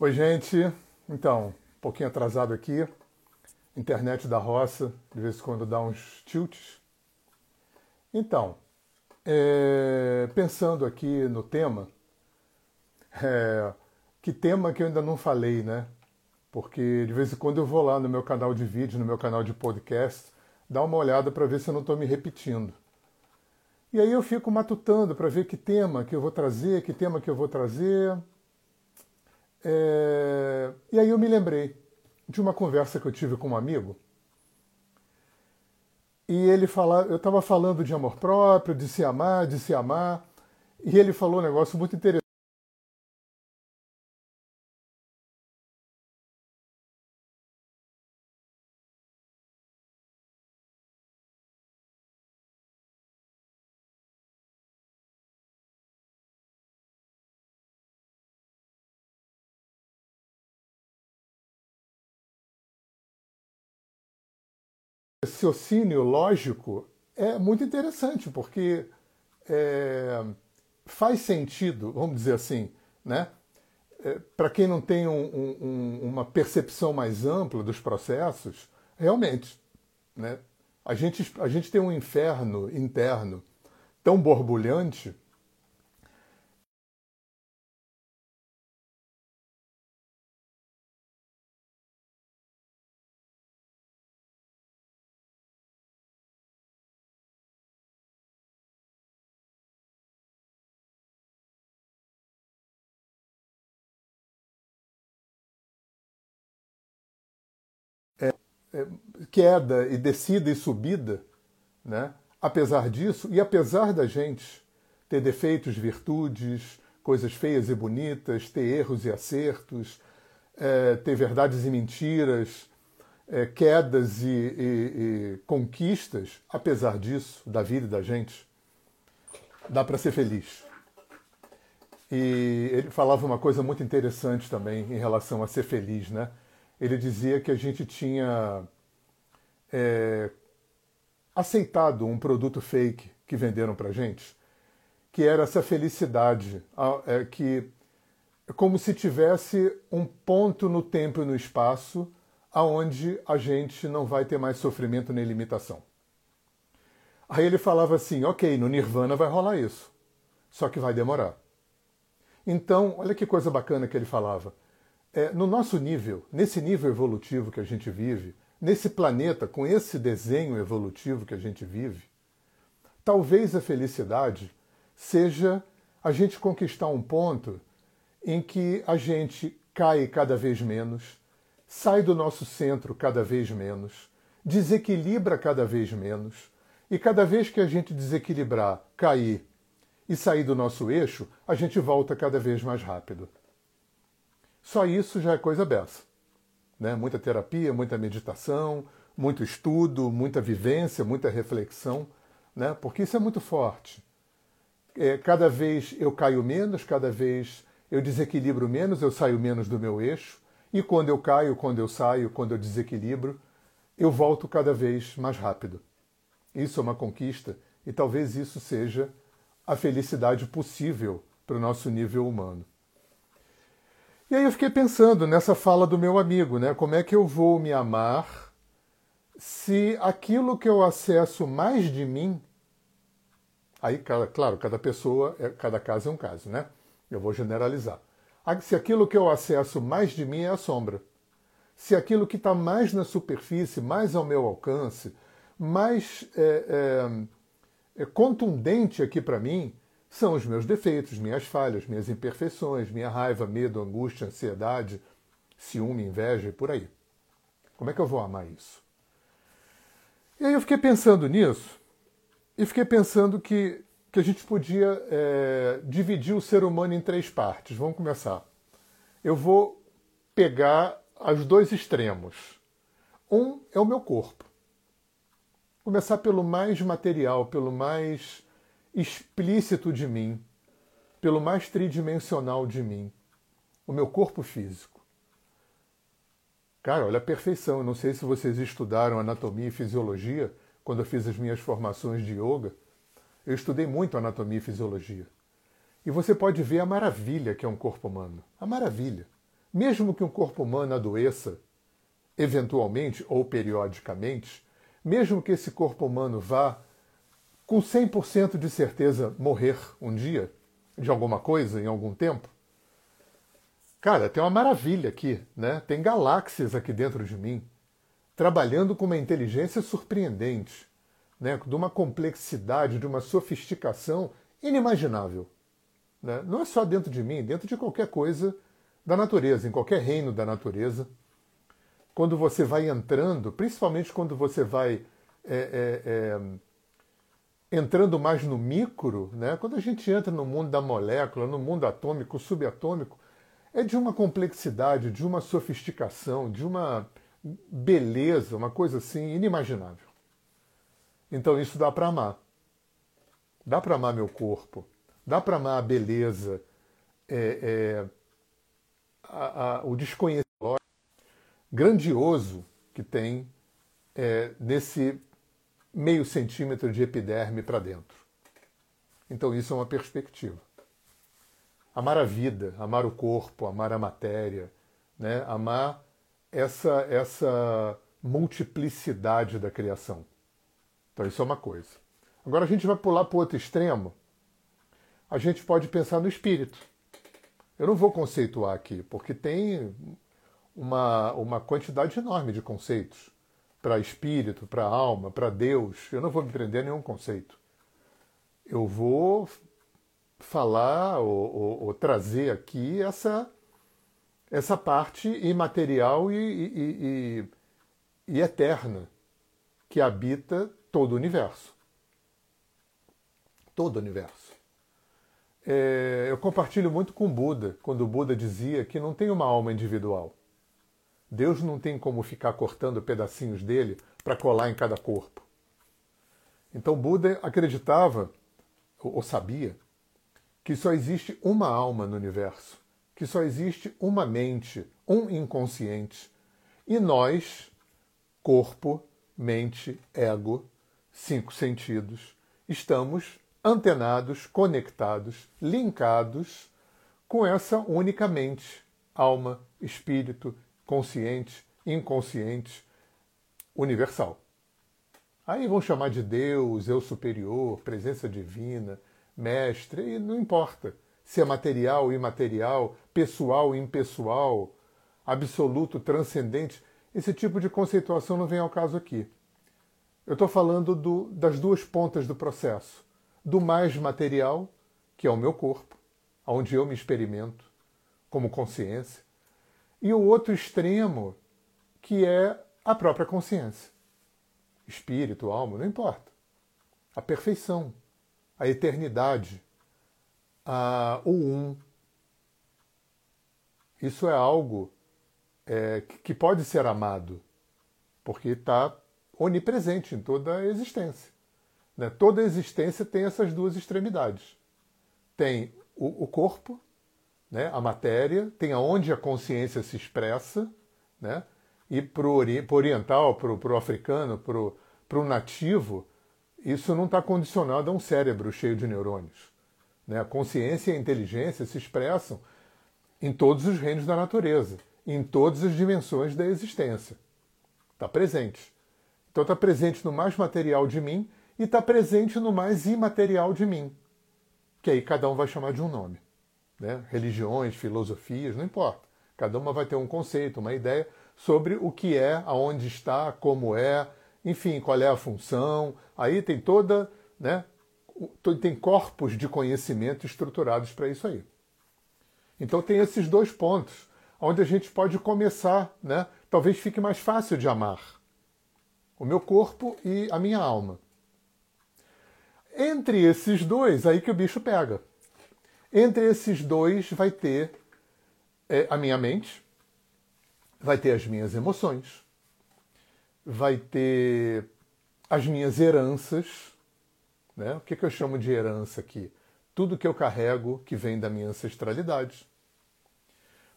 Oi, gente. Então, um pouquinho atrasado aqui. Internet da roça, de vez em quando dá uns tilts. Então, é, pensando aqui no tema, é, que tema que eu ainda não falei, né? Porque de vez em quando eu vou lá no meu canal de vídeo, no meu canal de podcast, dar uma olhada para ver se eu não estou me repetindo. E aí eu fico matutando para ver que tema que eu vou trazer, que tema que eu vou trazer. É... E aí eu me lembrei de uma conversa que eu tive com um amigo. E ele fala, eu estava falando de amor próprio, de se amar, de se amar, e ele falou um negócio muito interessante. Raciocínio lógico é muito interessante, porque é, faz sentido, vamos dizer assim, né? É, Para quem não tem um, um, uma percepção mais ampla dos processos, realmente, né? a, gente, a gente tem um inferno interno tão borbulhante queda e descida e subida, né? apesar disso, e apesar da gente ter defeitos, virtudes, coisas feias e bonitas, ter erros e acertos, é, ter verdades e mentiras, é, quedas e, e, e conquistas, apesar disso, da vida e da gente, dá para ser feliz. E ele falava uma coisa muito interessante também em relação a ser feliz, né? Ele dizia que a gente tinha é, aceitado um produto fake que venderam para gente, que era essa felicidade, é, que é como se tivesse um ponto no tempo e no espaço aonde a gente não vai ter mais sofrimento nem limitação. Aí ele falava assim, ok, no Nirvana vai rolar isso, só que vai demorar. Então, olha que coisa bacana que ele falava é, no nosso nível, nesse nível evolutivo que a gente vive, nesse planeta, com esse desenho evolutivo que a gente vive, talvez a felicidade seja a gente conquistar um ponto em que a gente cai cada vez menos, sai do nosso centro cada vez menos, desequilibra cada vez menos, e cada vez que a gente desequilibrar, cair e sair do nosso eixo, a gente volta cada vez mais rápido. Só isso já é coisa beça. Né? Muita terapia, muita meditação, muito estudo, muita vivência, muita reflexão, né? porque isso é muito forte. É, cada vez eu caio menos, cada vez eu desequilibro menos, eu saio menos do meu eixo, e quando eu caio, quando eu saio, quando eu desequilibro, eu volto cada vez mais rápido. Isso é uma conquista e talvez isso seja a felicidade possível para o nosso nível humano. E aí eu fiquei pensando nessa fala do meu amigo, né? Como é que eu vou me amar se aquilo que eu acesso mais de mim. Aí, claro, cada pessoa, é, cada caso é um caso, né? Eu vou generalizar. Se aquilo que eu acesso mais de mim é a sombra. Se aquilo que está mais na superfície, mais ao meu alcance, mais é, é, é contundente aqui para mim, são os meus defeitos, minhas falhas, minhas imperfeições, minha raiva, medo, angústia, ansiedade, ciúme, inveja e por aí. Como é que eu vou amar isso? E aí eu fiquei pensando nisso e fiquei pensando que, que a gente podia é, dividir o ser humano em três partes. Vamos começar. Eu vou pegar os dois extremos. Um é o meu corpo. Começar pelo mais material, pelo mais explícito de mim, pelo mais tridimensional de mim, o meu corpo físico. Cara, olha a perfeição. Eu não sei se vocês estudaram anatomia e fisiologia quando eu fiz as minhas formações de yoga. Eu estudei muito anatomia e fisiologia. E você pode ver a maravilha que é um corpo humano. A maravilha. mesmo que um corpo humano adoeça, eventualmente ou periodicamente, mesmo que esse corpo humano vá com 100% de certeza morrer um dia de alguma coisa em algum tempo, cara, tem uma maravilha aqui, né? Tem galáxias aqui dentro de mim, trabalhando com uma inteligência surpreendente, né? De uma complexidade, de uma sofisticação inimaginável. Né? Não é só dentro de mim, dentro de qualquer coisa da natureza, em qualquer reino da natureza. Quando você vai entrando, principalmente quando você vai é, é, é, entrando mais no micro, né? quando a gente entra no mundo da molécula, no mundo atômico, subatômico, é de uma complexidade, de uma sofisticação, de uma beleza, uma coisa assim inimaginável. Então isso dá para amar. Dá para amar meu corpo. Dá para amar a beleza, é, é, a, a, o desconhecido grandioso que tem é, nesse meio centímetro de epiderme para dentro. Então isso é uma perspectiva. Amar a vida, amar o corpo, amar a matéria, né? amar essa, essa multiplicidade da criação. Então isso é uma coisa. Agora a gente vai pular para o outro extremo. A gente pode pensar no espírito. Eu não vou conceituar aqui, porque tem uma, uma quantidade enorme de conceitos para espírito, para alma, para Deus. Eu não vou me prender a nenhum conceito. Eu vou falar ou, ou, ou trazer aqui essa, essa parte imaterial e, e, e, e eterna que habita todo o universo. Todo o universo. É, eu compartilho muito com Buda, quando o Buda dizia que não tem uma alma individual. Deus não tem como ficar cortando pedacinhos dele para colar em cada corpo. Então Buda acreditava, ou sabia, que só existe uma alma no universo, que só existe uma mente, um inconsciente. E nós, corpo, mente, ego, cinco sentidos, estamos antenados, conectados, linkados com essa única mente, alma, espírito, consciente, inconsciente, universal. Aí vão chamar de Deus, eu superior, presença divina, mestre, e não importa se é material, imaterial, pessoal, impessoal, absoluto, transcendente. Esse tipo de conceituação não vem ao caso aqui. Eu estou falando do, das duas pontas do processo. Do mais material, que é o meu corpo, onde eu me experimento como consciência, e o outro extremo, que é a própria consciência. Espírito, alma, não importa. A perfeição, a eternidade, a, o um. Isso é algo é, que pode ser amado, porque está onipresente em toda a existência. Né? Toda a existência tem essas duas extremidades. Tem o, o corpo, né? a matéria, tem aonde a consciência se expressa, né? e para o oriental, para o africano, para o nativo, isso não está condicionado a um cérebro cheio de neurônios. Né? A consciência e a inteligência se expressam em todos os reinos da natureza, em todas as dimensões da existência. Está presente. Então está presente no mais material de mim e está presente no mais imaterial de mim, que aí cada um vai chamar de um nome. Né? Religiões, filosofias, não importa. Cada uma vai ter um conceito, uma ideia sobre o que é, aonde está, como é, enfim, qual é a função. Aí tem toda, né? Tem corpos de conhecimento estruturados para isso aí. Então tem esses dois pontos, onde a gente pode começar, né? Talvez fique mais fácil de amar o meu corpo e a minha alma. Entre esses dois, aí que o bicho pega. Entre esses dois vai ter é, a minha mente, vai ter as minhas emoções, vai ter as minhas heranças. Né? O que, que eu chamo de herança aqui? Tudo que eu carrego que vem da minha ancestralidade.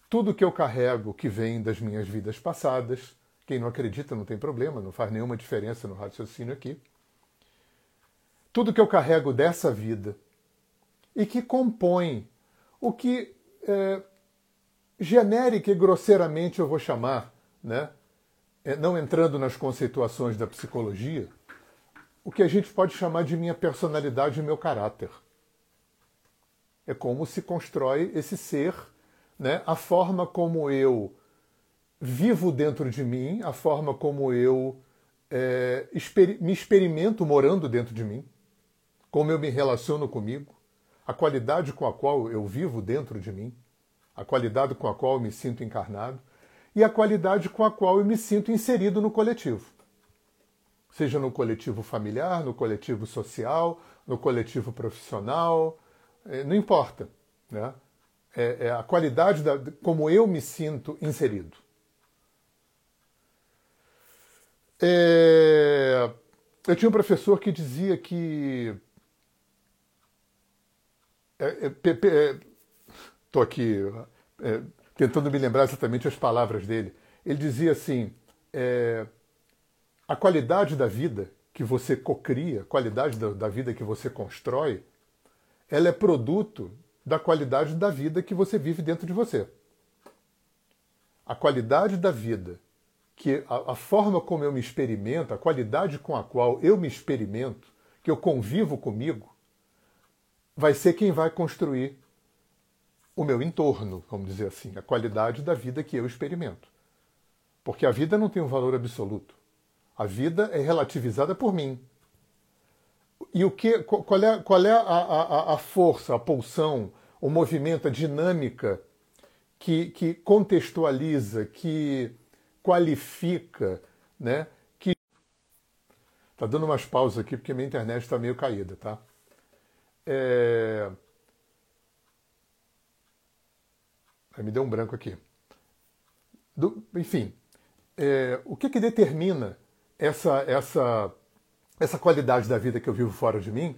Tudo que eu carrego que vem das minhas vidas passadas quem não acredita não tem problema, não faz nenhuma diferença no raciocínio aqui. Tudo que eu carrego dessa vida e que compõe o que é, genérica e grosseiramente eu vou chamar, né, é, não entrando nas conceituações da psicologia, o que a gente pode chamar de minha personalidade e meu caráter. É como se constrói esse ser, né, a forma como eu vivo dentro de mim, a forma como eu é, me experimento morando dentro de mim, como eu me relaciono comigo, a qualidade com a qual eu vivo dentro de mim, a qualidade com a qual eu me sinto encarnado e a qualidade com a qual eu me sinto inserido no coletivo. Seja no coletivo familiar, no coletivo social, no coletivo profissional, é, não importa. Né? É, é a qualidade da, como eu me sinto inserido. É, eu tinha um professor que dizia que. Estou é, é, aqui é, tentando me lembrar exatamente as palavras dele. Ele dizia assim: a qualidade da vida que você cocria, a qualidade da, da vida que você constrói, ela é produto da qualidade da vida que você vive dentro de você. A qualidade da vida que a, a, forma como eu me experimento, a qualidade com a qual eu me experimento, que eu convivo comigo, vai ser quem vai construir o meu entorno, vamos dizer assim, a qualidade da vida que eu experimento. Porque a vida não tem um valor absoluto. A vida é relativizada por mim. E o que, qual é, qual é a, a, a força, a pulsão, o movimento, a dinâmica que, que contextualiza, que qualifica, né? Que tá dando umas pausas aqui porque minha internet está meio caída, tá? É... Me deu um branco aqui. Do... Enfim, é... o que que determina essa essa essa qualidade da vida que eu vivo fora de mim?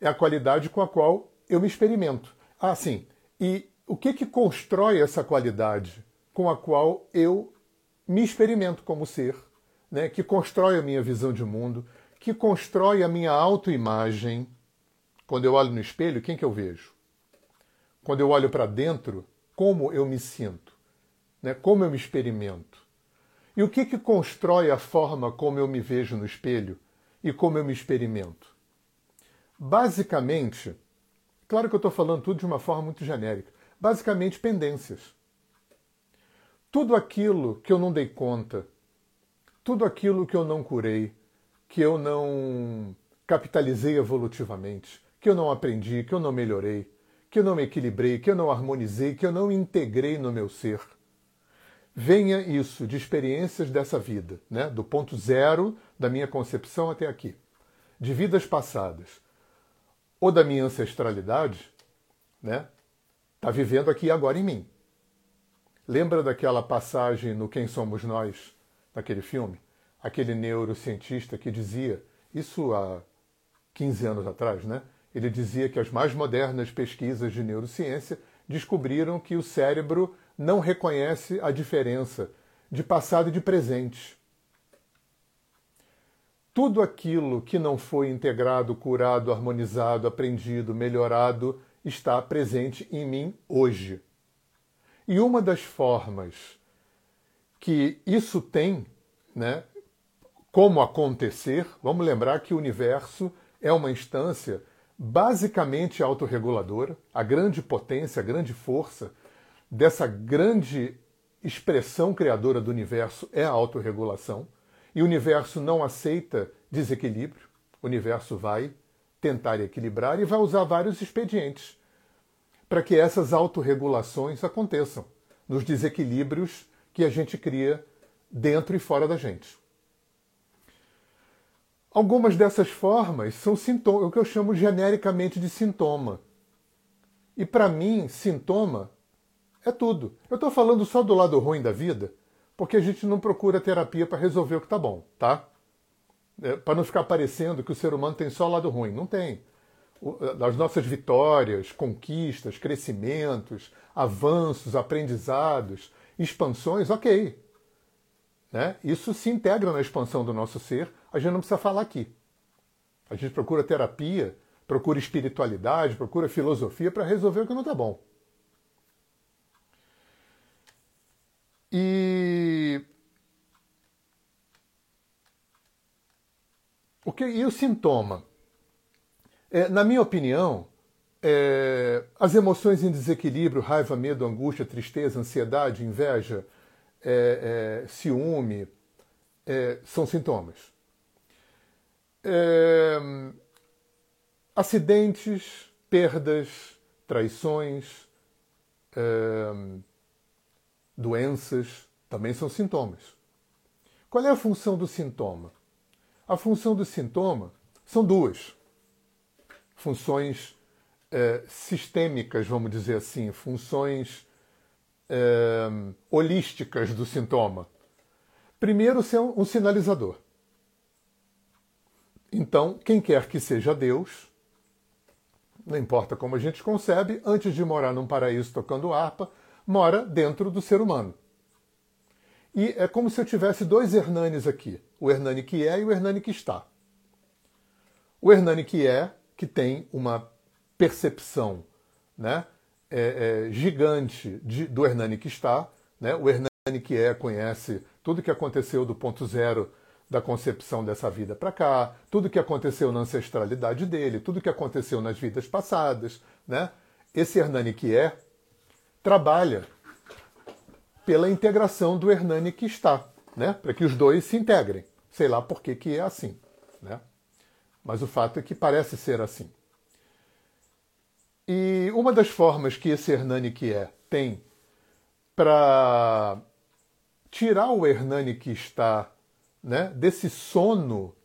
É a qualidade com a qual eu me experimento. Ah, sim. E o que que constrói essa qualidade com a qual eu me experimento como ser, né, que constrói a minha visão de mundo, que constrói a minha autoimagem. Quando eu olho no espelho, quem que eu vejo? Quando eu olho para dentro, como eu me sinto? Né, como eu me experimento? E o que, que constrói a forma como eu me vejo no espelho e como eu me experimento? Basicamente, claro que eu estou falando tudo de uma forma muito genérica, basicamente pendências tudo aquilo que eu não dei conta, tudo aquilo que eu não curei, que eu não capitalizei evolutivamente, que eu não aprendi, que eu não melhorei, que eu não me equilibrei, que eu não harmonizei, que eu não integrei no meu ser. Venha isso de experiências dessa vida, né? do ponto zero da minha concepção até aqui, de vidas passadas, ou da minha ancestralidade, né? Está vivendo aqui agora em mim. Lembra daquela passagem no Quem Somos Nós, naquele filme? Aquele neurocientista que dizia, isso há 15 anos atrás, né? Ele dizia que as mais modernas pesquisas de neurociência descobriram que o cérebro não reconhece a diferença de passado e de presente. Tudo aquilo que não foi integrado, curado, harmonizado, aprendido, melhorado está presente em mim hoje. E uma das formas que isso tem, né, como acontecer, vamos lembrar que o universo é uma instância basicamente autorreguladora, a grande potência, a grande força dessa grande expressão criadora do universo é a autorregulação. E o universo não aceita desequilíbrio, o universo vai tentar equilibrar e vai usar vários expedientes para que essas autorregulações aconteçam nos desequilíbrios que a gente cria dentro e fora da gente. Algumas dessas formas são sintoma, o que eu chamo genericamente de sintoma. E para mim, sintoma é tudo. Eu estou falando só do lado ruim da vida, porque a gente não procura terapia para resolver o que está bom, tá? É, para não ficar parecendo que o ser humano tem só lado ruim. Não tem das nossas vitórias, conquistas, crescimentos, avanços, aprendizados, expansões, ok. Né? Isso se integra na expansão do nosso ser, a gente não precisa falar aqui. A gente procura terapia, procura espiritualidade, procura filosofia para resolver o que não está bom. E o que e o sintoma? É, na minha opinião, é, as emoções em desequilíbrio, raiva, medo, angústia, tristeza, ansiedade, inveja, é, é ciúme, é, são sintomas. É, acidentes, perdas, traições, doenças também são sintomas. Qual é a função do sintoma? A função do sintoma são duas funções é, sistêmicas, vamos dizer assim, funções é, holísticas do sintoma. Primeiro, ser um sinalizador. Então, quem quer que seja Deus, não importa como a gente concebe, antes de morar num paraíso tocando harpa, mora dentro do ser humano. E é como se eu tivesse dois Hernanes aqui: o Hernani que é e o Hernani que está. O Hernani que é, que tem uma percepção né, é, é, gigante de, do Hernani que está. Né? O Hernani que é conhece tudo que aconteceu do ponto zero da concepção dessa vida para cá, tudo que aconteceu na ancestralidade dele, tudo que aconteceu nas vidas passadas. Né? Esse Hernani que é trabalha pela integração do Hernani que está, né? para que os dois se integrem. Sei lá por que, que é assim. Né? Mas o fato é que parece ser assim. E uma das formas que esse Hernani que é tem para tirar o Hernani que está né, desse sono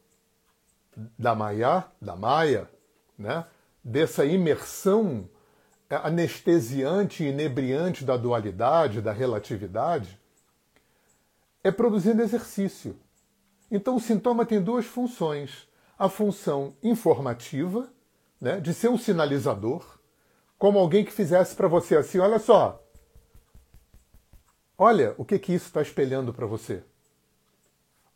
da Maia, da Maia, né, dessa imersão anestesiante e inebriante da dualidade, da relatividade, é produzindo exercício. Então o sintoma tem duas funções. A função informativa, né, de ser um sinalizador, como alguém que fizesse para você assim: olha só, olha o que, que isso está espelhando para você.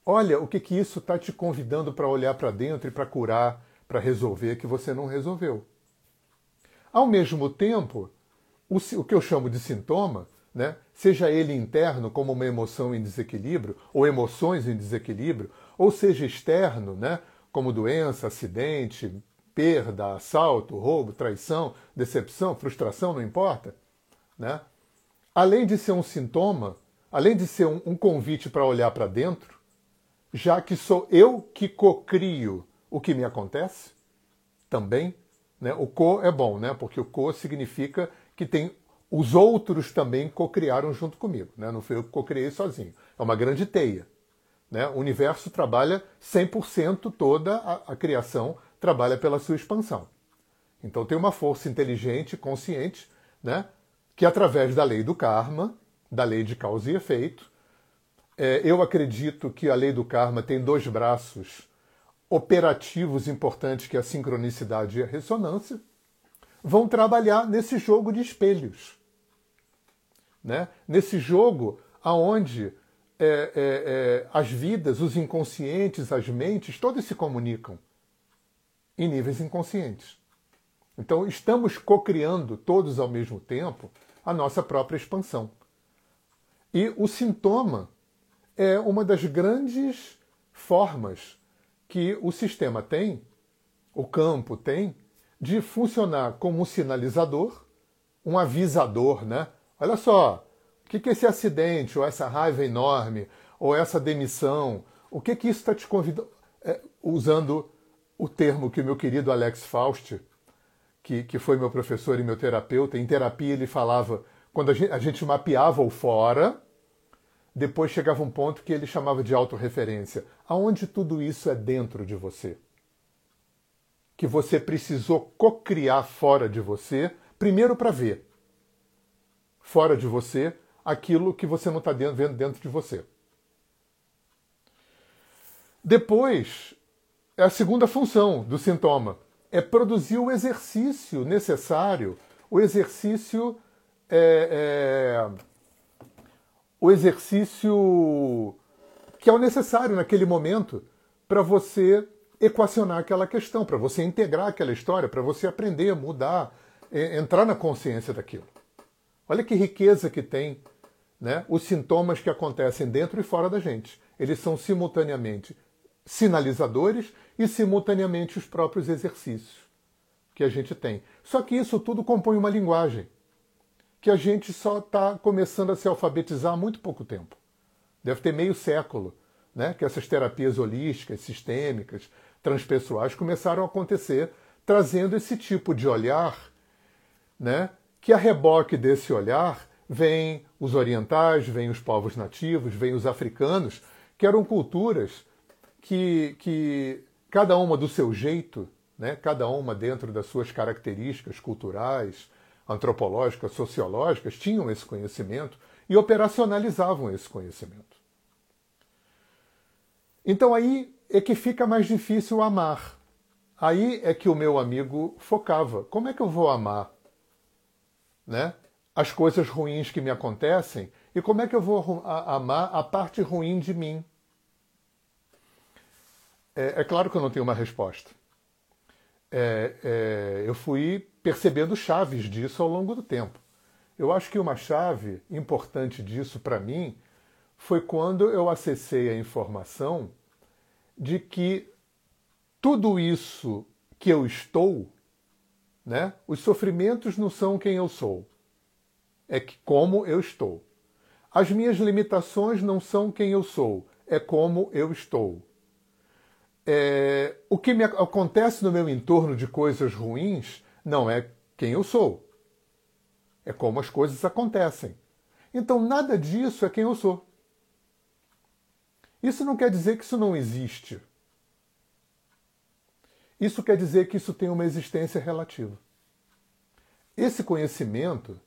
Olha o que, que isso está te convidando para olhar para dentro e para curar, para resolver que você não resolveu. Ao mesmo tempo, o, o que eu chamo de sintoma, né, seja ele interno, como uma emoção em desequilíbrio, ou emoções em desequilíbrio, ou seja externo, né, como doença, acidente, perda, assalto, roubo, traição, decepção, frustração, não importa, né? além de ser um sintoma, além de ser um, um convite para olhar para dentro, já que sou eu que cocrio o que me acontece, também, né? o co é bom, né? porque o co significa que tem os outros também cocriaram junto comigo, né? não fui eu que cocriei sozinho. É uma grande teia. Né? O universo trabalha 100% toda a, a criação trabalha pela sua expansão. Então tem uma força inteligente, consciente, né, que através da lei do karma, da lei de causa e efeito, é, eu acredito que a lei do karma tem dois braços operativos importantes, que é a sincronicidade e a ressonância, vão trabalhar nesse jogo de espelhos. Né? Nesse jogo aonde é, é, é, as vidas, os inconscientes, as mentes, todos se comunicam em níveis inconscientes. Então, estamos cocriando todos ao mesmo tempo a nossa própria expansão. E o sintoma é uma das grandes formas que o sistema tem, o campo tem, de funcionar como um sinalizador, um avisador, né? Olha só, o que, que esse acidente, ou essa raiva enorme, ou essa demissão, o que, que isso está te convidando, é, usando o termo que o meu querido Alex Faust, que, que foi meu professor e meu terapeuta, em terapia ele falava, quando a gente, a gente mapeava o fora, depois chegava um ponto que ele chamava de autorreferência. Aonde tudo isso é dentro de você? Que você precisou cocriar fora de você, primeiro para ver fora de você aquilo que você não está vendo dentro de você. Depois, é a segunda função do sintoma. É produzir o exercício necessário, o exercício. É, é, o exercício que é o necessário naquele momento para você equacionar aquela questão, para você integrar aquela história, para você aprender, mudar, entrar na consciência daquilo. Olha que riqueza que tem né, os sintomas que acontecem dentro e fora da gente. Eles são simultaneamente sinalizadores e simultaneamente os próprios exercícios que a gente tem. Só que isso tudo compõe uma linguagem que a gente só está começando a se alfabetizar há muito pouco tempo. Deve ter meio século né, que essas terapias holísticas, sistêmicas, transpessoais começaram a acontecer, trazendo esse tipo de olhar, né, que a reboque desse olhar vem os orientais, vem os povos nativos, vem os africanos, que eram culturas que, que cada uma do seu jeito, né, cada uma dentro das suas características culturais, antropológicas, sociológicas, tinham esse conhecimento e operacionalizavam esse conhecimento. Então aí é que fica mais difícil amar. Aí é que o meu amigo focava. Como é que eu vou amar? Né? As coisas ruins que me acontecem e como é que eu vou amar a parte ruim de mim? É, é claro que eu não tenho uma resposta. É, é, eu fui percebendo chaves disso ao longo do tempo. Eu acho que uma chave importante disso para mim foi quando eu acessei a informação de que tudo isso que eu estou, né, os sofrimentos não são quem eu sou, é que como eu estou. As minhas limitações não são quem eu sou, é como eu estou é, o que me acontece no meu entorno de coisas ruins não é quem eu sou. É como as coisas acontecem. Então, nada disso é quem eu sou. Isso não quer dizer que isso não existe. Isso quer dizer que isso tem uma existência relativa. Esse conhecimento,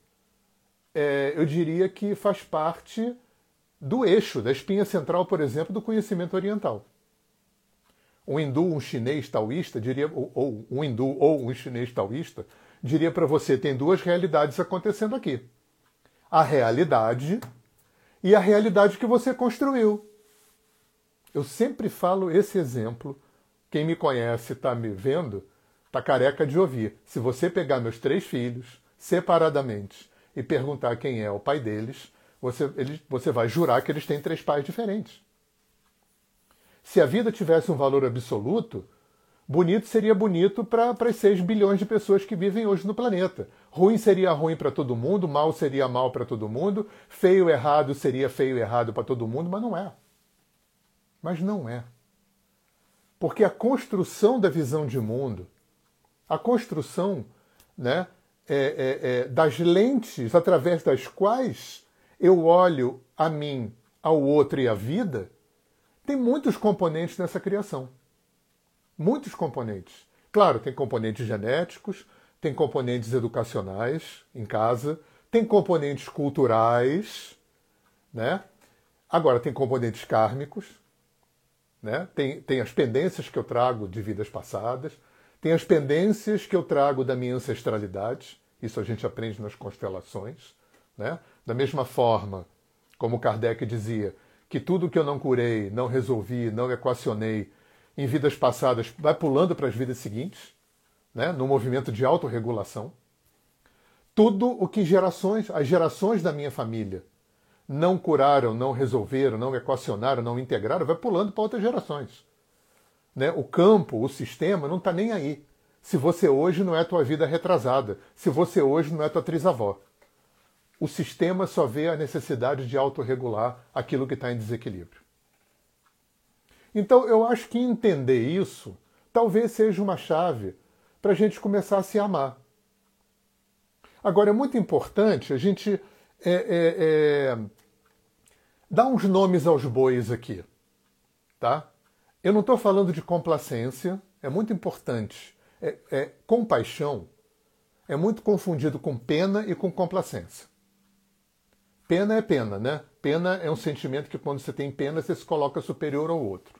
é, eu diria que faz parte do eixo, da espinha central, por exemplo, do conhecimento oriental um hindu, um chinês taoísta, diria, ou, ou um hindu ou um chinês taoísta, diria para você: tem duas realidades acontecendo aqui. A realidade e a realidade que você construiu. Eu sempre falo esse exemplo. Quem me conhece, está me vendo, está careca de ouvir. Se você pegar meus três filhos separadamente e perguntar quem é o pai deles, você, eles, você vai jurar que eles têm três pais diferentes. Se a vida tivesse um valor absoluto, bonito seria bonito para as 6 bilhões de pessoas que vivem hoje no planeta. Ruim seria ruim para todo mundo, mal seria mal para todo mundo, feio errado seria feio errado para todo mundo, mas não é. Mas não é. Porque a construção da visão de mundo, a construção né, é, é, é, das lentes através das quais eu olho a mim, ao outro e à vida, tem muitos componentes nessa criação. Muitos componentes. Claro, tem componentes genéticos, tem componentes educacionais em casa, tem componentes culturais, né? Agora tem componentes kármicos, né? Tem, tem as pendências que eu trago de vidas passadas, tem as pendências que eu trago da minha ancestralidade, isso a gente aprende nas constelações, né? Da mesma forma, como Kardec dizia, que tudo que eu não curei, não resolvi, não equacionei em vidas passadas vai pulando para as vidas seguintes, né, no movimento de autorregulação. Tudo o que gerações, as gerações da minha família não curaram, não resolveram, não equacionaram, não integraram, vai pulando para outras gerações. Né? O campo, o sistema não está nem aí. Se você hoje não é tua vida retrasada, se você hoje não é tua trisavó o sistema só vê a necessidade de autorregular aquilo que está em desequilíbrio. Então, eu acho que entender isso talvez seja uma chave para a gente começar a se amar. Agora, é muito importante a gente é, é, é, dar uns nomes aos bois aqui. Tá? Eu não estou falando de complacência, é muito importante. É, é, compaixão é muito confundido com pena e com complacência. Pena é pena, né? Pena é um sentimento que quando você tem pena você se coloca superior ao outro.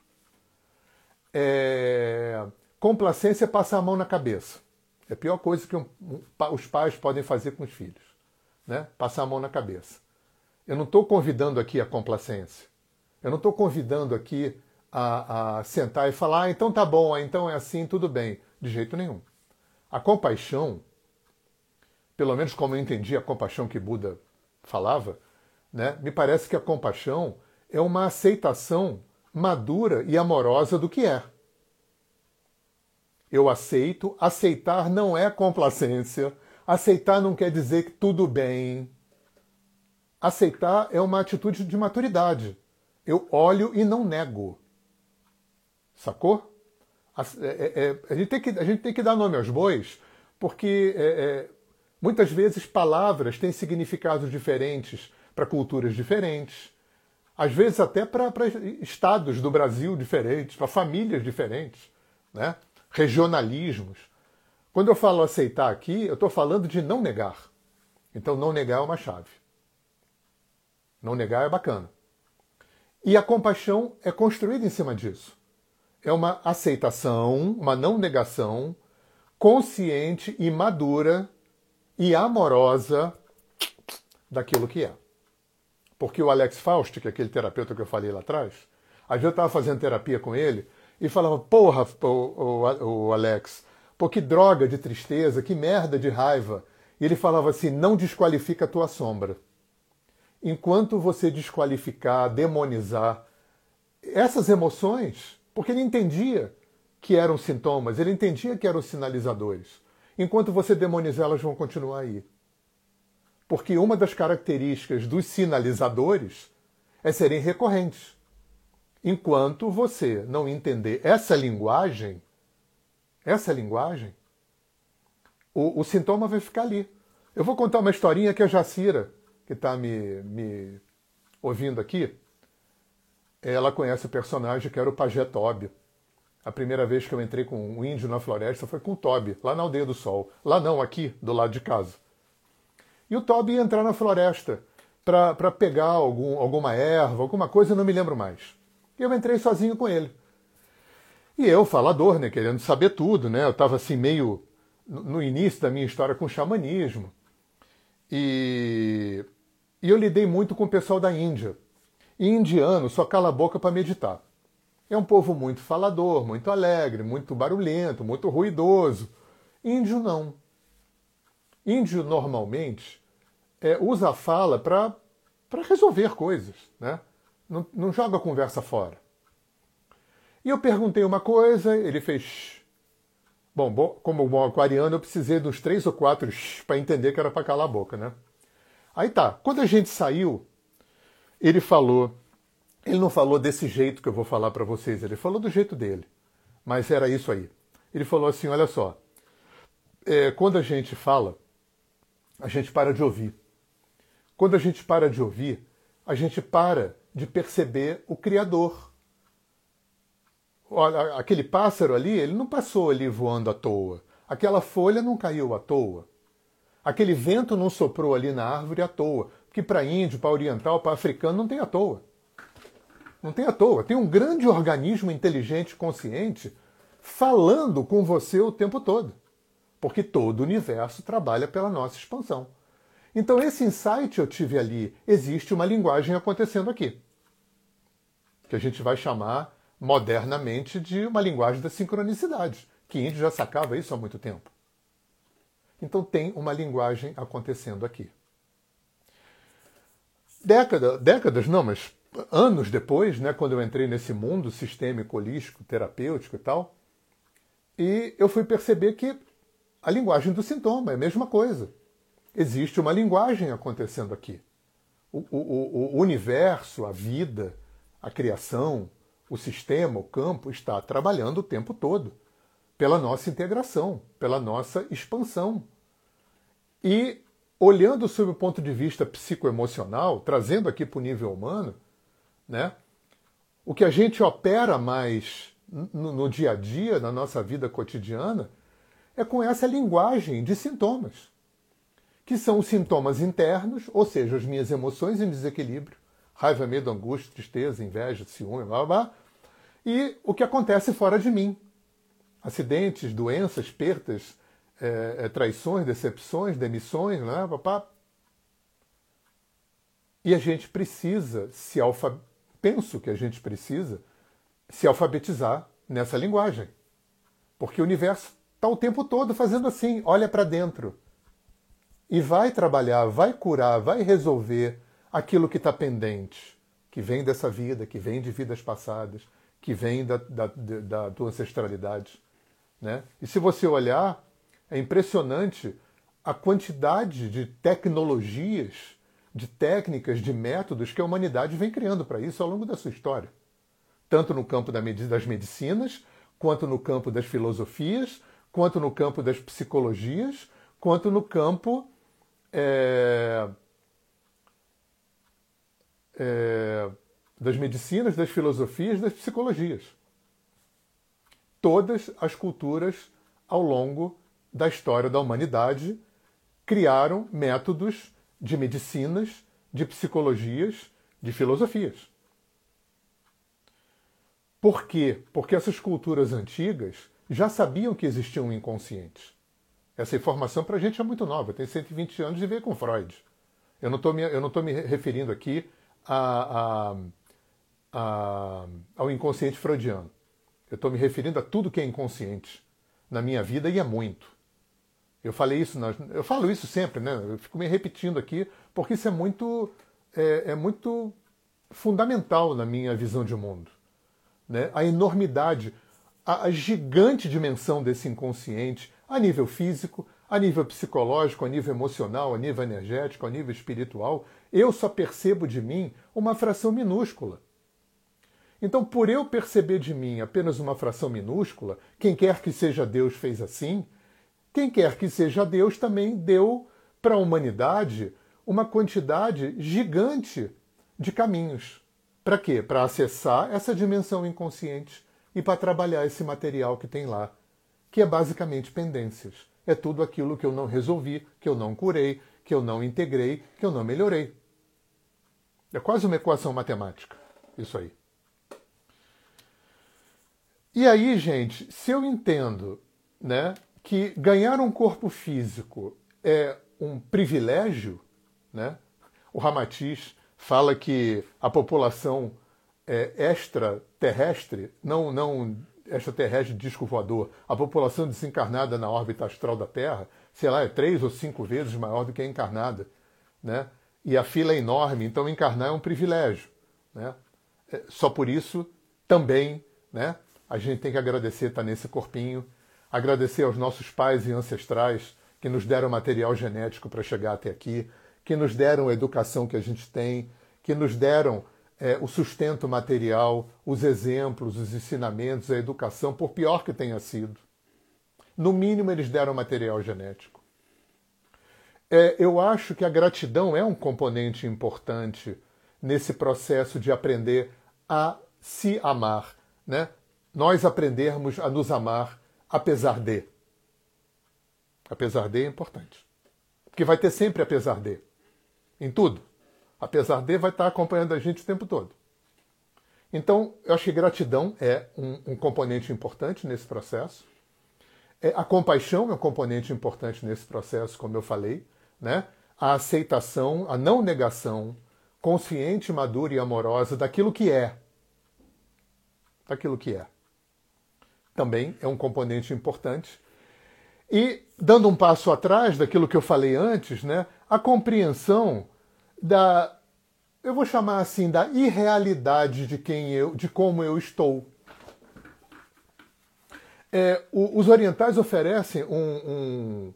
É... Complacência é passar a mão na cabeça. É a pior coisa que um, um, os pais podem fazer com os filhos. Né? Passar a mão na cabeça. Eu não estou convidando aqui a complacência. Eu não estou convidando aqui a, a, sentar e falar, ah, então tá bom, ah, então é assim, tudo bem. De jeito nenhum. A compaixão, pelo menos como eu entendi a compaixão que Buda falava, Né? Me parece que a compaixão é uma aceitação madura e amorosa do que é. Eu aceito, aceitar não é complacência, aceitar não quer dizer que tudo bem. Aceitar é uma atitude de maturidade. Eu olho e não nego. Sacou? A, é, é, a, gente, tem que, a gente tem que dar nome aos bois, porque é, é muitas vezes palavras têm significados diferentes para culturas diferentes, às vezes até para estados do Brasil diferentes, para famílias diferentes, né? regionalismos. Quando eu falo aceitar aqui, eu estou falando de não negar. Então, não negar é uma chave. Não negar é bacana. E a compaixão é construída em cima disso. É uma aceitação, uma não negação, consciente e madura e amorosa daquilo que é. Porque o Alex Faust, que é aquele terapeuta que eu falei lá atrás, às vezes eu estava fazendo terapia com ele e falava: Porra, o, o, Alex, pô, que droga de tristeza, que merda de raiva. E ele falava assim: Não desqualifica a tua sombra enquanto você desqualificar, demonizar essas emoções, porque ele entendia que eram sintomas, ele entendia que eram sinalizadores. Enquanto você demonizar, elas vão continuar aí. Porque uma das características dos sinalizadores é serem recorrentes. Enquanto você não entender essa linguagem, essa linguagem, o, o sintoma vai ficar ali. Eu vou contar uma historinha que a Jacira, que está me, me ouvindo aqui, ela conhece o personagem que era o Pajé Tobi. A primeira vez que eu entrei com um índio na floresta foi com o Tobi, lá na Aldeia do Sol. Lá não, aqui, do lado de casa. E o Tobi ia entrar na floresta para pegar algum, alguma erva, alguma coisa, eu não me lembro mais. E eu entrei sozinho com ele. E eu, falador, né, querendo saber tudo, né? Eu estava assim meio no início da minha história com xamanismo. E, e eu lidei muito com o pessoal da Índia. E indiano só cala a boca para meditar. É um povo muito falador, muito alegre, muito barulhento, muito ruidoso. Índio não. Índio normalmente é, usa a fala para resolver coisas, né? Não, não joga a conversa fora. E eu perguntei uma coisa, ele fez Bom, bom, como bom aquariano, eu precisei dos três ou quatro para entender que era para calar a boca, né? Aí tá. Quando a gente saiu, ele falou. Ele não falou desse jeito que eu vou falar para vocês, ele falou do jeito dele. Mas era isso aí. Ele falou assim: olha só. É, quando a gente fala, a gente para de ouvir. Quando a gente para de ouvir, a gente para de perceber o Criador Olha, aquele pássaro ali, ele não passou ali voando à toa. Aquela folha não caiu à toa. Aquele vento não soprou ali na árvore à toa. Porque para índio, para oriental, para africano não tem à toa. Não tem à toa. Tem um grande organismo inteligente, consciente, falando com você o tempo todo. Porque todo o universo trabalha pela nossa expansão. Então, esse insight eu tive ali. Existe uma linguagem acontecendo aqui. Que a gente vai chamar modernamente de uma linguagem da sincronicidade, que índio já sacava isso há muito tempo. Então tem uma linguagem acontecendo aqui. Década, décadas, não, mas anos depois, né, quando eu entrei nesse mundo sistêmico, holístico, terapêutico e tal, e eu fui perceber que a linguagem do sintoma é a mesma coisa. Existe uma linguagem acontecendo aqui. O, o, o universo, a vida, a criação, o sistema, o campo, está trabalhando o tempo todo pela nossa integração, pela nossa expansão. E olhando sob o ponto de vista psicoemocional, trazendo aqui para o nível humano, né, o que a gente opera mais no, no dia a dia, na nossa vida cotidiana, é com essa linguagem de sintomas, que são os sintomas internos, ou seja, as minhas emoções em desequilíbrio, raiva, medo, angústia, tristeza, inveja, ciúme, blá, blá, e o que acontece fora de mim. Acidentes, doenças, perdas, é, é, traições, decepções, demissões, né, papá. E a gente precisa se alfa... penso que a gente precisa se alfabetizar nessa linguagem. Porque o universo está o tempo todo fazendo assim, olha para dentro. E vai trabalhar, vai curar, vai resolver aquilo que está pendente, que vem dessa vida, que vem de vidas passadas, que vem da, da, da tua ancestralidade. Né? E se você olhar, é impressionante a quantidade de tecnologias, de técnicas, de métodos que a humanidade vem criando para isso ao longo da sua história. Tanto no campo das medicinas, quanto no campo das filosofias, quanto no campo das psicologias, quanto no campo é, é, das medicinas, das filosofias, das psicologias. Todas as culturas ao longo da história da humanidade criaram métodos de medicinas, de psicologias, de filosofias. Por quê? Porque essas culturas antigas já sabiam que existiam um inconsciente. Essa informação para a gente é muito nova, tem 120 anos e veio com Freud. Eu não estou me, me referindo aqui a, a, a, ao inconsciente freudiano. Eu estou me referindo a tudo que é inconsciente na minha vida e é muito. Eu falei isso, eu falo isso sempre, né? Eu fico me repetindo aqui porque isso é muito, é, é muito fundamental na minha visão de mundo, né? A enormidade, a, a gigante dimensão desse inconsciente a nível físico, a nível psicológico, a nível emocional, a nível energético, a nível espiritual, eu só percebo de mim uma fração minúscula. Então, por eu perceber de mim apenas uma fração minúscula, quem quer que seja Deus fez assim, quem quer que seja Deus também deu para a humanidade uma quantidade gigante de caminhos. Para quê? Para acessar essa dimensão inconsciente e para trabalhar esse material que tem lá, que é basicamente pendências. É tudo aquilo que eu não resolvi, que eu não curei, que eu não integrei, que eu não melhorei. É quase uma equação matemática, isso aí. E aí, gente, se eu entendo né, que ganhar um corpo físico é um privilégio, né? o Ramatiz fala que a população é, extraterrestre, não, não extraterrestre disco voador, a população desencarnada na órbita astral da Terra, sei lá, é três ou cinco vezes maior do que a encarnada. Né? E a fila é enorme, então encarnar é um privilégio. Né? É, só por isso, também, né, a gente tem que agradecer estar nesse corpinho, agradecer aos nossos pais e ancestrais que nos deram material genético para chegar até aqui, que nos deram a educação que a gente tem, que nos deram é, o sustento material, os exemplos, os ensinamentos, a educação, por pior que tenha sido. No mínimo, eles deram material genético. É, eu acho que a gratidão é um componente importante nesse processo de aprender a se amar, né? Nós aprendermos a nos amar apesar de. Apesar de é importante. Porque vai ter sempre apesar de. Em tudo. Apesar de vai estar acompanhando a gente o tempo todo. Então, eu acho que gratidão é um, um componente importante nesse processo. É, a compaixão é um componente importante nesse processo, como eu falei. Né? A aceitação, a não negação consciente, madura e amorosa daquilo que é. Daquilo que é. Também é um componente importante. E, dando um passo atrás daquilo que eu falei antes, né, a compreensão da, eu vou chamar assim, da irrealidade de quem eu, de como eu estou. É, o, os orientais oferecem um, um,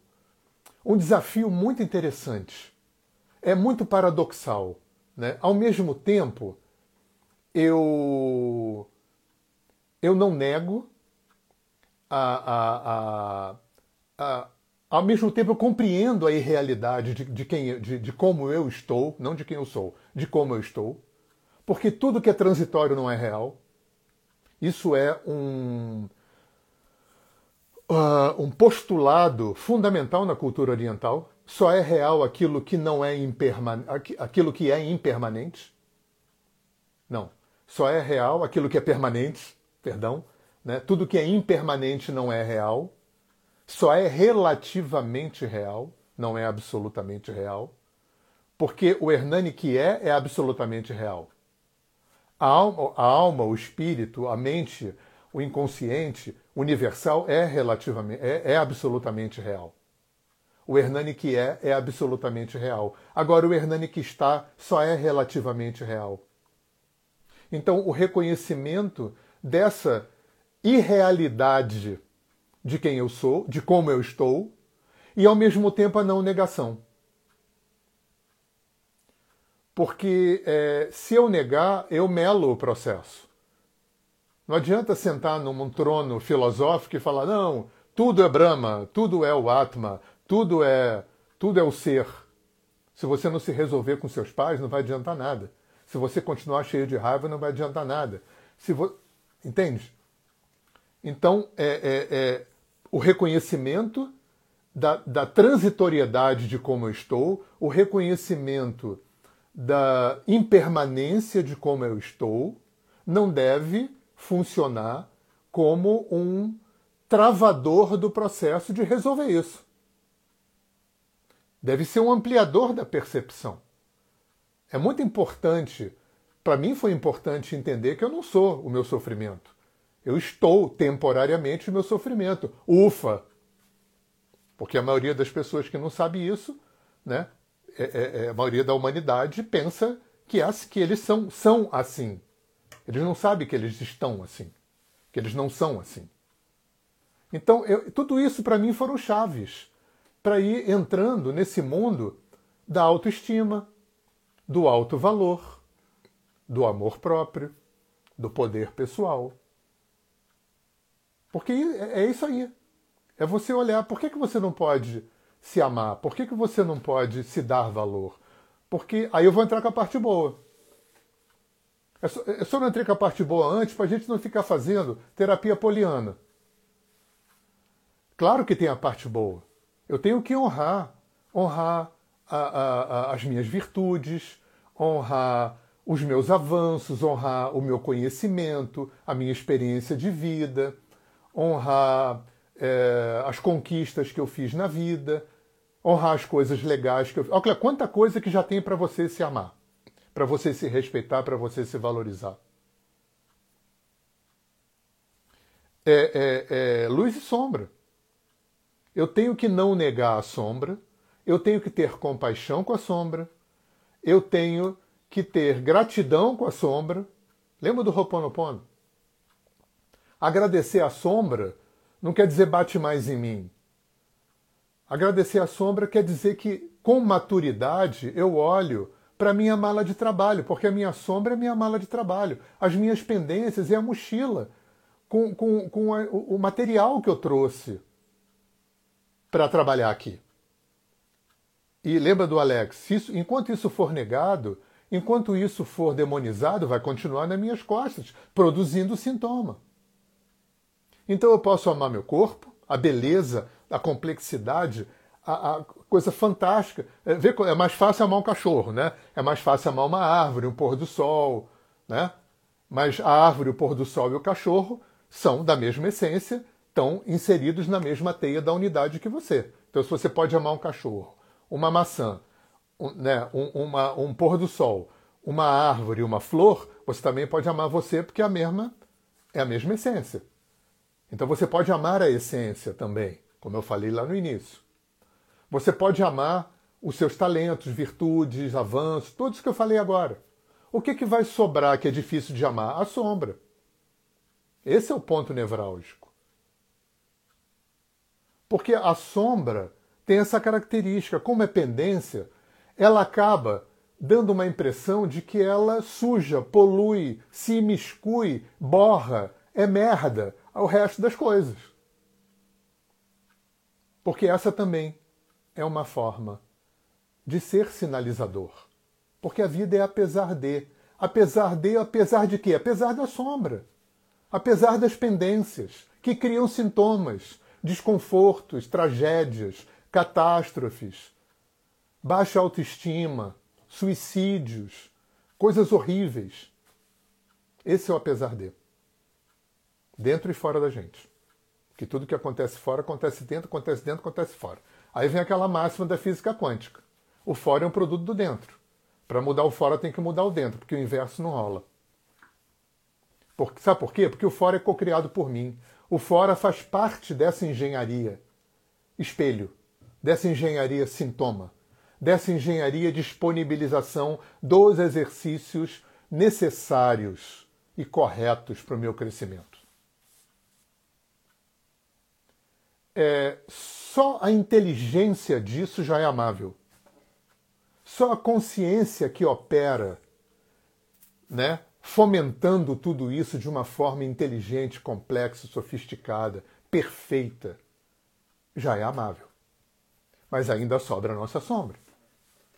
um desafio muito interessante. É muito paradoxal. Né? Ao mesmo tempo, eu, eu não nego a, a, a, ao mesmo tempo eu compreendo a irrealidade de, de quem, de, de, como eu estou, não de quem eu sou, de como eu estou, porque tudo que é transitório não é real. Isso é um, uh, um postulado fundamental na cultura oriental. Só é real aquilo que não é impermanente, aquilo que é impermanente. Não, só é real aquilo que é permanente, perdão. Né? Tudo que é impermanente não é real só é relativamente real, não é absolutamente real, porque o Hernani que é, é absolutamente real. A alma, a alma, o espírito, a mente, o inconsciente universal é relativamente, é, é absolutamente real. O Hernani que é é absolutamente real. Agora, o Hernani que está só é relativamente real. Então, o reconhecimento dessa irrealidade de quem eu sou, de como eu estou, e ao mesmo tempo a não negação. Porque é, se eu negar, eu melo o processo. Não adianta sentar num trono filosófico e falar, não, tudo é Brahma, tudo é o Atma, tudo é, tudo é o ser. Se você não se resolver com seus pais, não vai adiantar nada. Se você continuar cheio de raiva, não vai adiantar nada. Se vo... Entende? Então, é, é, é o reconhecimento da, da, transitoriedade de como eu estou, o reconhecimento da impermanência de como eu estou, não deve funcionar como um travador do processo de resolver isso. Deve ser um ampliador da percepção. É muito importante, para mim foi importante entender que eu não sou o meu sofrimento. Eu estou temporariamente o meu sofrimento. Ufa! Porque a maioria das pessoas que não sabe isso, né, é, é, é, a maioria da humanidade pensa que, as, que eles são, são assim. Eles não sabem que eles estão assim, que eles não são assim. Então, eu, tudo isso para mim foram chaves para ir entrando nesse mundo da autoestima, do alto valor, do amor próprio, do poder pessoal. Porque é, é isso aí. É você olhar, por que, que você não pode se amar? Por que, que você não pode se dar valor? Porque aí eu vou entrar com a parte boa. Eu só, eu só não entrei com a parte boa antes para a gente não ficar fazendo terapia poliana. Claro que tem a parte boa. Eu tenho que honrar, honrar a, a, a, as minhas virtudes, honrar os meus avanços, honrar o meu conhecimento, a minha experiência de vida, honrar é, as conquistas que eu fiz na vida, honrar as coisas legais que eu fiz. Olha quanta coisa que já tem para você se amar, para você se respeitar, para você se valorizar. É, é, é luz e sombra. Eu tenho que não negar a sombra, eu tenho que ter compaixão com a sombra, eu tenho que ter gratidão com a sombra. Lembra do Ho'oponopono? Agradecer a sombra não quer dizer bate mais em mim. Agradecer a sombra quer dizer que, com maturidade, eu olho para a minha mala de trabalho, porque a minha sombra é minha mala de trabalho. As minhas pendências é a mochila com, com, com a, o material que eu trouxe para trabalhar aqui. E lembra do Alex, isso, enquanto isso for negado, enquanto isso for demonizado, vai continuar nas minhas costas, produzindo sintoma. Então eu posso amar meu corpo, a beleza, a complexidade, a, a coisa fantástica. É, vê, é mais fácil amar um cachorro, né? É mais fácil amar uma árvore, um pôr do sol, né? Mas a árvore, o pôr do sol e o cachorro são da mesma essência, estão inseridos na mesma teia da unidade que você. Então, se você pode amar um cachorro, uma maçã, um, né, um, uma, um pôr do sol, uma árvore, uma flor, você também pode amar você porque é a mesma é a mesma essência. Então você pode amar a essência também, como eu falei lá no início. Você pode amar os seus talentos, virtudes, avanços, tudo isso que eu falei agora. O que, que vai sobrar que é difícil de amar? A sombra. Esse é o ponto nevrálgico. Porque a sombra tem essa característica, como é pendência, ela acaba dando uma impressão de que ela suja, polui, se imiscui, borra, é merda, ao resto das coisas. Porque essa também é uma forma de ser sinalizador. Porque a vida é apesar de. Apesar de, apesar de quê? Apesar da sombra. Apesar das pendências que criam sintomas, desconfortos, tragédias, catástrofes, baixa autoestima, suicídios, coisas horríveis. Esse é o apesar de dentro e fora da gente. Que tudo que acontece fora acontece dentro, acontece dentro, acontece fora. Aí vem aquela máxima da física quântica. O fora é um produto do dentro. Para mudar o fora tem que mudar o dentro, porque o inverso não rola. Por, sabe por quê? Porque o fora é cocriado por mim. O fora faz parte dessa engenharia. Espelho. dessa engenharia sintoma, dessa engenharia disponibilização dos exercícios necessários e corretos para o meu crescimento. É, só a inteligência disso já é amável. Só a consciência que opera, né, fomentando tudo isso de uma forma inteligente, complexa, sofisticada, perfeita, já é amável. Mas ainda sobra a nossa sombra.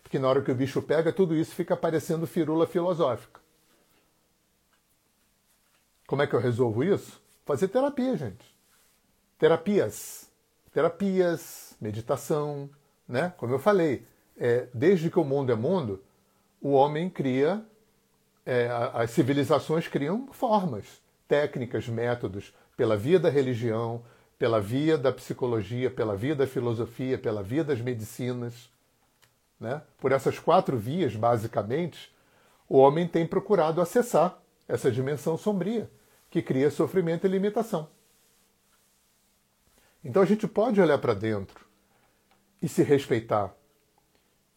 Porque na hora que o bicho pega, tudo isso fica parecendo firula filosófica. Como é que eu resolvo isso? Fazer terapia, gente. Terapias. Terapias, meditação, né? Como eu falei, é, desde que o mundo é mundo, o homem cria, é, as civilizações criam formas, técnicas, métodos, pela via da religião, pela via da psicologia, pela via da filosofia, pela via das medicinas. Né? Por essas quatro vias, basicamente, o homem tem procurado acessar essa dimensão sombria que cria sofrimento e limitação. Então a gente pode olhar para dentro e se respeitar,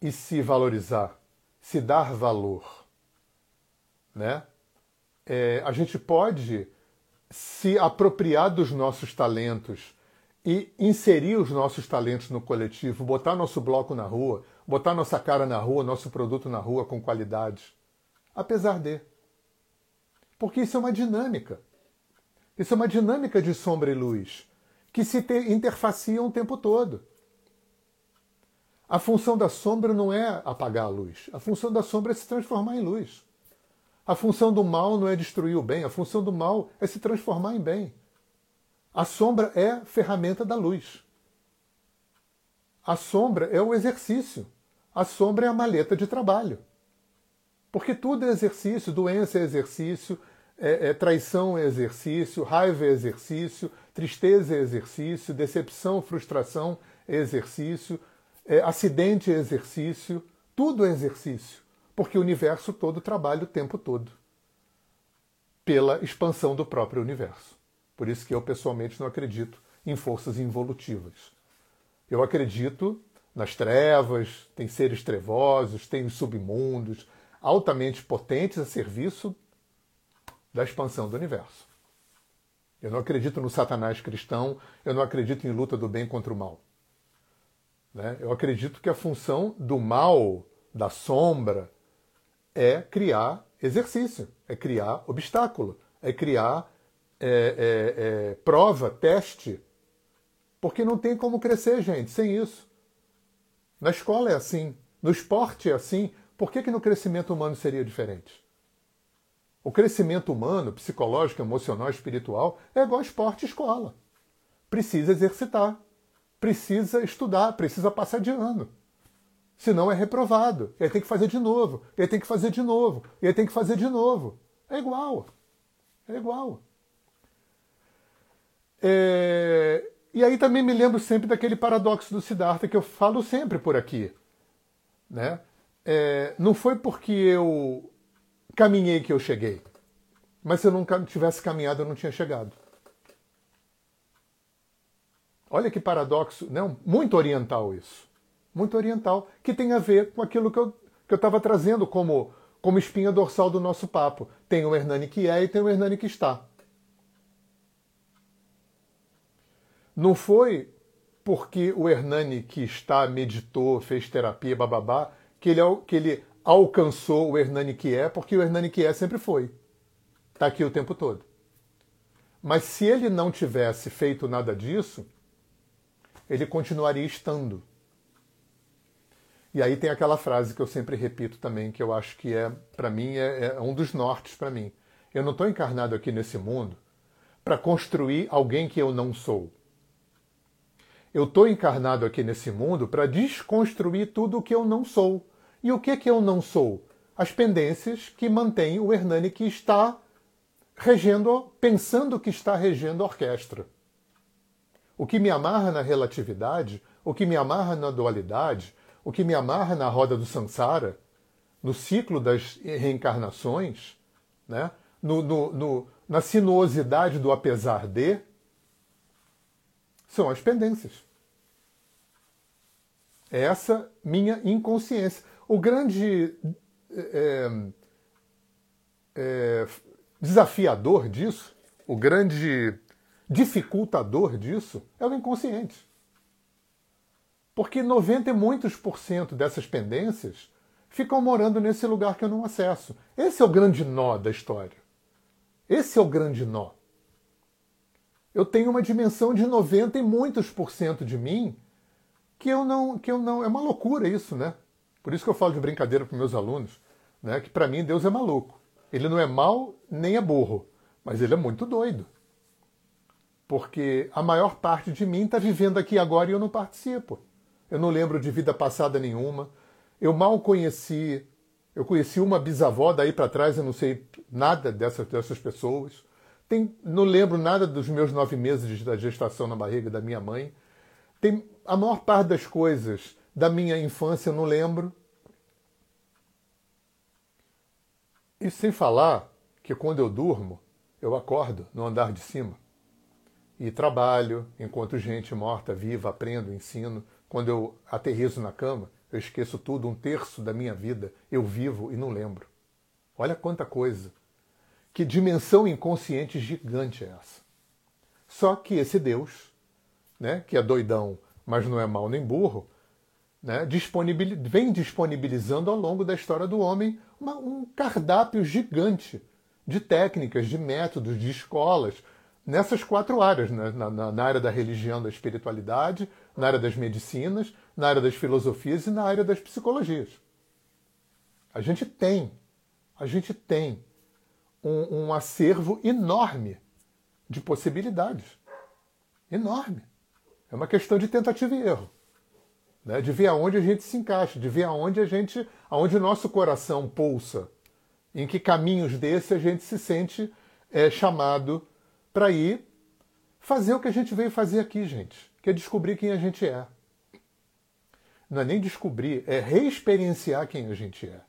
e se valorizar, se dar valor. Né? É, a gente pode se apropriar dos nossos talentos e inserir os nossos talentos no coletivo, botar nosso bloco na rua, botar nossa cara na rua, nosso produto na rua com qualidade. Apesar de. Porque isso é uma dinâmica. Isso é uma dinâmica de sombra e luz que se interfaciam o tempo todo. A função da sombra não é apagar a luz. A função da sombra é se transformar em luz. A função do mal não é destruir o bem. A função do mal é se transformar em bem. A sombra é ferramenta da luz. A sombra é o exercício. A sombra é a maleta de trabalho. Porque tudo é exercício, doença é exercício, é, é, traição é exercício, raiva é exercício, tristeza é exercício, decepção, frustração é exercício, é, acidente é exercício, tudo é exercício, porque o universo todo trabalha o tempo todo pela expansão do próprio universo. Por isso que eu pessoalmente não acredito em forças involutivas. Eu acredito nas trevas, tem seres trevosos, tem os submundos, altamente potentes a serviço da expansão do universo. Eu não acredito no satanás cristão, eu não acredito em luta do bem contra o mal. Né? Eu acredito que a função do mal, da sombra, é criar exercício, é criar obstáculo, é criar é, é, é, prova, teste. Porque não tem como crescer, gente, sem isso. Na escola é assim, no esporte é assim. Por que, que no crescimento humano seria diferente? O crescimento humano, psicológico, emocional, espiritual, é igual esporte e escola. Precisa exercitar precisa estudar, precisa passar de ano. Senão é reprovado. Ele tem que fazer de novo, ele tem que fazer de novo, ele tem que fazer de novo. É igual. É igual. É... E aí também me lembro sempre daquele paradoxo do Siddhartha que eu falo sempre por aqui. Né? É... Não foi porque eu caminhei que eu cheguei. Mas se eu não tivesse caminhado, eu não tinha chegado. Olha que paradoxo, né? muito oriental isso. Muito oriental, que tem a ver com aquilo que eu que estava trazendo como, como espinha dorsal do nosso papo. Tem o Hernani que é e tem o Hernani que está. Não foi porque o Hernani que está meditou, fez terapia, bababá, que ele, que ele alcançou o Hernani é, porque o Hernani é sempre foi. Está aqui o tempo todo. Mas se ele não tivesse feito nada disso, ele continuaria estando. E aí tem aquela frase que eu sempre repito também, que eu acho que é, para mim, é, é, um dos nortes para mim. Eu não estou encarnado aqui nesse mundo para construir alguém que eu não sou. Eu estou encarnado aqui nesse mundo para desconstruir tudo o que eu não sou. E o que que eu não sou? As pendências que mantém o Hernani que está regendo, pensando que está regendo a orquestra. O que me amarra na relatividade, o que me amarra na dualidade, o que me amarra na roda do samsara, no ciclo das reencarnações, né? no, no, no, na sinuosidade do apesar de, são as pendências. Essa minha inconsciência. O grande é, é, desafiador disso, o grande dificultador disso é o inconsciente. Porque 90 e muitos por cento dessas pendências ficam morando nesse lugar que eu não acesso. Esse é o grande nó da história. Esse é o grande nó. Eu tenho uma dimensão de 90 e muitos por cento de mim que eu não, que eu não, é uma loucura isso, né? Por isso que eu falo de brincadeira para meus alunos, né? Que para mim Deus é maluco. Ele não é mal nem é burro, mas ele é muito doido. Porque a maior parte de mim está vivendo aqui agora e eu não participo. Eu não lembro de vida passada nenhuma. Eu mal conheci. Eu conheci uma bisavó daí para trás, eu não sei nada dessas, dessas pessoas. Tem, não lembro nada dos meus nove meses da gestação na barriga da minha mãe. Tem a maior parte das coisas da minha infância eu não lembro. E sem falar que quando eu durmo, eu acordo no andar de cima e trabalho, encontro gente morta, viva, aprendo, ensino. Quando eu aterrizo na cama, eu esqueço tudo, um terço da minha vida eu vivo e não lembro. Olha quanta coisa. Que dimensão inconsciente gigante é essa? Só que esse Deus, né, que é doidão, mas não é mal nem burro, né, disponibil... vem disponibilizando ao longo da história do homem uma, um cardápio gigante de técnicas, de métodos, de escolas, nessas quatro áreas, né? na, na, na, área da religião, da espiritualidade, na área das medicinas, na área das filosofias e na área das psicologias. A gente tem, a gente tem um, um acervo enorme de possibilidades. Enorme. É uma questão de tentativa e erro. Né? De ver aonde a gente se encaixa, de ver aonde a gente, aonde o nosso coração pulsa, em que caminhos desse a gente se sente é, chamado para ir fazer o que a gente veio fazer aqui, gente, que é descobrir quem a gente é. Não é nem descobrir, é reexperienciar quem a gente é.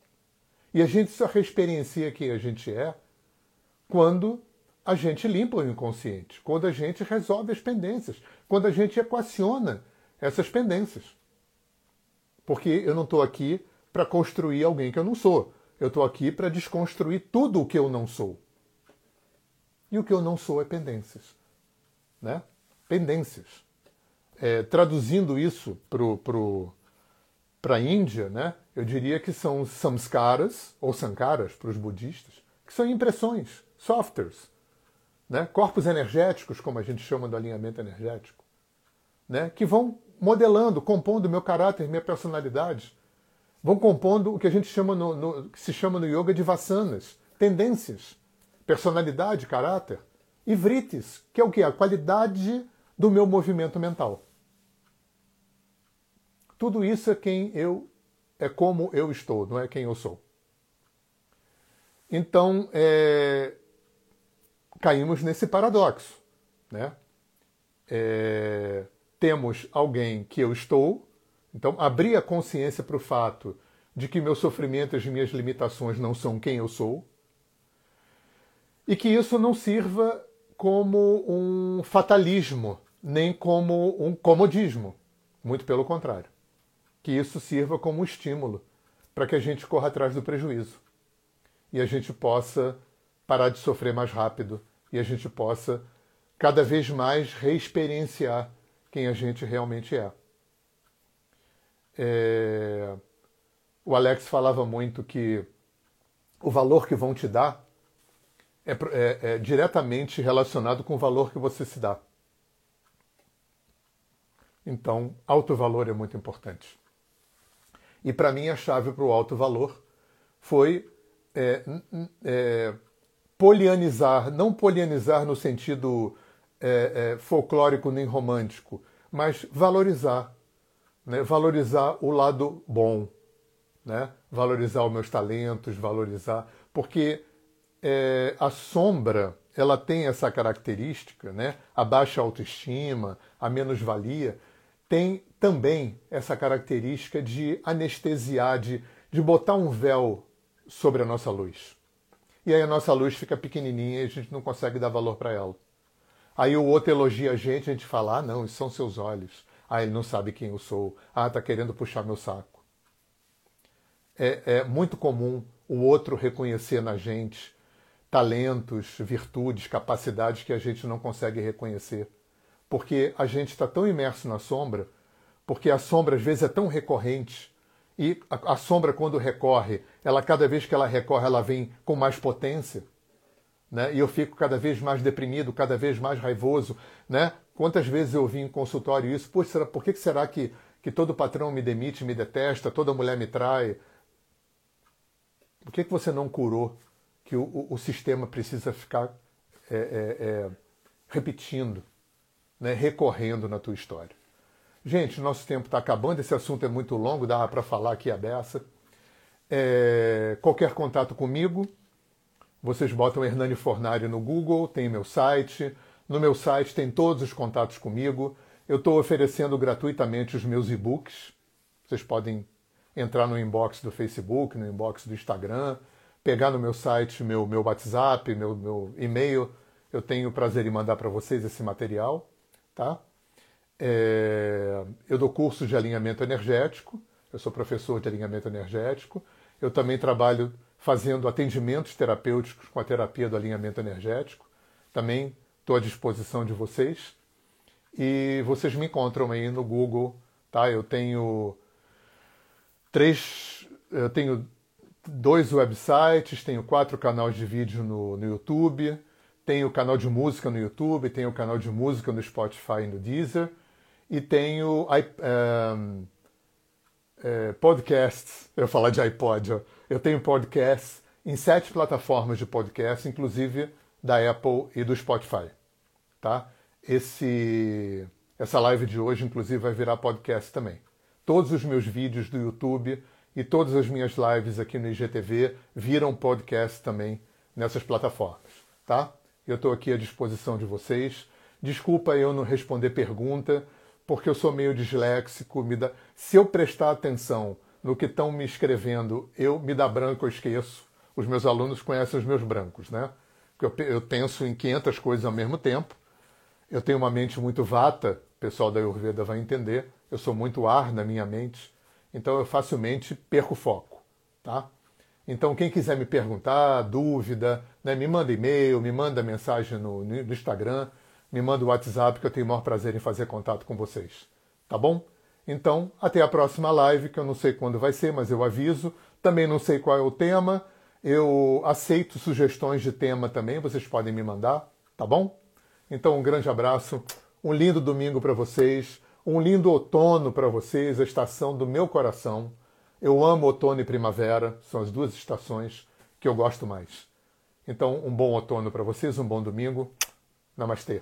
E a gente só reexperiencia quem a gente é quando a gente limpa o inconsciente, quando a gente resolve as pendências, quando a gente equaciona essas pendências. Porque eu não estou aqui para construir alguém que eu não sou. Eu estou aqui para desconstruir tudo o que eu não sou. E o que eu não sou é pendências. Né? Pendências. É, traduzindo isso para a Índia, né, eu diria que são samskaras, ou sankaras para os budistas, que são impressões, softwares, né, corpos energéticos, como a gente chama do alinhamento energético, né, que vão modelando, compondo meu caráter, minha personalidade, vão compondo o que a gente chama no, no se chama no yoga de vasanas, tendências personalidade, caráter, e vritis, que é o que? A qualidade do meu movimento mental. Tudo isso é quem eu é como eu estou, não é quem eu sou. Então, é, caímos nesse paradoxo. Né? É, temos alguém que eu estou, então abrir a consciência para o fato de que meu sofrimento e as minhas limitações não são quem eu sou, e que isso não sirva como um fatalismo, nem como um comodismo. Muito pelo contrário. Que isso sirva como um estímulo para que a gente corra atrás do prejuízo e a gente possa parar de sofrer mais rápido e a gente possa cada vez mais reexperienciar quem a gente realmente é. é... O Alex falava muito que o valor que vão te dar é, é, é diretamente relacionado com o valor que você se dá. Então, alto valor é muito importante. E para mim a chave para o alto valor foi é, é, polianizar, não polianizar no sentido é, é, folclórico nem romântico, mas valorizar, né? valorizar o lado bom, né? valorizar os meus talentos, valorizar, porque é, a sombra ela tem essa característica, né? a baixa autoestima, a menos-valia, tem também essa característica de anestesiar, de, de botar um véu sobre a nossa luz. E aí a nossa luz fica pequenininha e a gente não consegue dar valor para ela. Aí o outro elogia a gente, a gente fala, ah não, são seus olhos. Ah, ele não sabe quem eu sou. Ah, está querendo puxar meu saco. É, é muito comum o outro reconhecer na gente talentos, virtudes, capacidades que a gente não consegue reconhecer. Porque a gente está tão imerso na sombra, porque a sombra às vezes é tão recorrente e a, a, sombra, quando recorre, ela cada vez que ela recorre, ela vem com mais potência. Né? E eu fico cada vez mais deprimido, cada vez mais raivoso. Né? Quantas vezes eu ouvi em consultório isso? Poxa, será, por que será que, que todo patrão me demite, me detesta, toda mulher me trai? Por que, que você não curou que o, o, o sistema precisa ficar é, é, é, repetindo, né? recorrendo na tua história? Gente, nosso tempo está acabando, esse assunto é muito longo, dá para falar aqui a beça. É, qualquer contato comigo, vocês botam Hernani Fornari no Google, tem meu site. No meu site tem todos os contatos comigo. Eu estou oferecendo gratuitamente os meus e-books. Vocês podem entrar no inbox do Facebook, no inbox do Instagram, pegar no meu site meu, meu WhatsApp, meu, meu e-mail. Eu tenho o prazer em mandar para vocês esse material, tá? É, eu dou cursos de alinhamento energético, eu sou professor de alinhamento energético. Eu também trabalho fazendo atendimentos terapêuticos com a terapia do alinhamento energético. Também estou à disposição de vocês. E vocês me encontram aí no Google, tá? Eu tenho três, eu tenho dois websites, tenho quatro canais de vídeo no, no YouTube, tenho canal de música no YouTube, tenho canal de música no Spotify e no Deezer e tenho um, é, podcasts. Eu falar de iPod, ó. eu tenho podcasts em sete plataformas de podcast, inclusive da Apple e do Spotify. Tá? Esse, essa live de hoje, inclusive, vai virar podcast também. Todos os meus vídeos do YouTube e todas as minhas lives aqui no IGTV viram podcast também nessas plataformas. Tá? Eu estou aqui à disposição de vocês. Desculpa eu não responder pergunta porque eu sou meio disléxico, me dá... se eu prestar atenção no que estão me escrevendo, eu me dá branco, eu esqueço. Os meus alunos conhecem os meus brancos, né? Porque eu, eu penso em 500 coisas ao mesmo tempo. Eu tenho uma mente muito vata, o pessoal da Ayurveda vai entender. Eu sou muito ar na minha mente, então eu facilmente perco foco, tá? Então, quem quiser me perguntar, dúvida, né, me manda e-mail, me manda mensagem no, no Instagram me manda o WhatsApp que eu tenho o maior prazer em fazer contato com vocês. Tá bom? Então, até a próxima live, que eu não sei quando vai ser, mas eu aviso. Também não sei qual é o tema. Eu aceito sugestões de tema também, vocês podem me mandar, tá bom? Então, um grande abraço, um lindo domingo para vocês, um lindo outono para vocês, a estação do meu coração. Eu amo outono e primavera, são as duas estações que eu gosto mais. Então, um bom outono para vocês, um bom domingo. Namastê.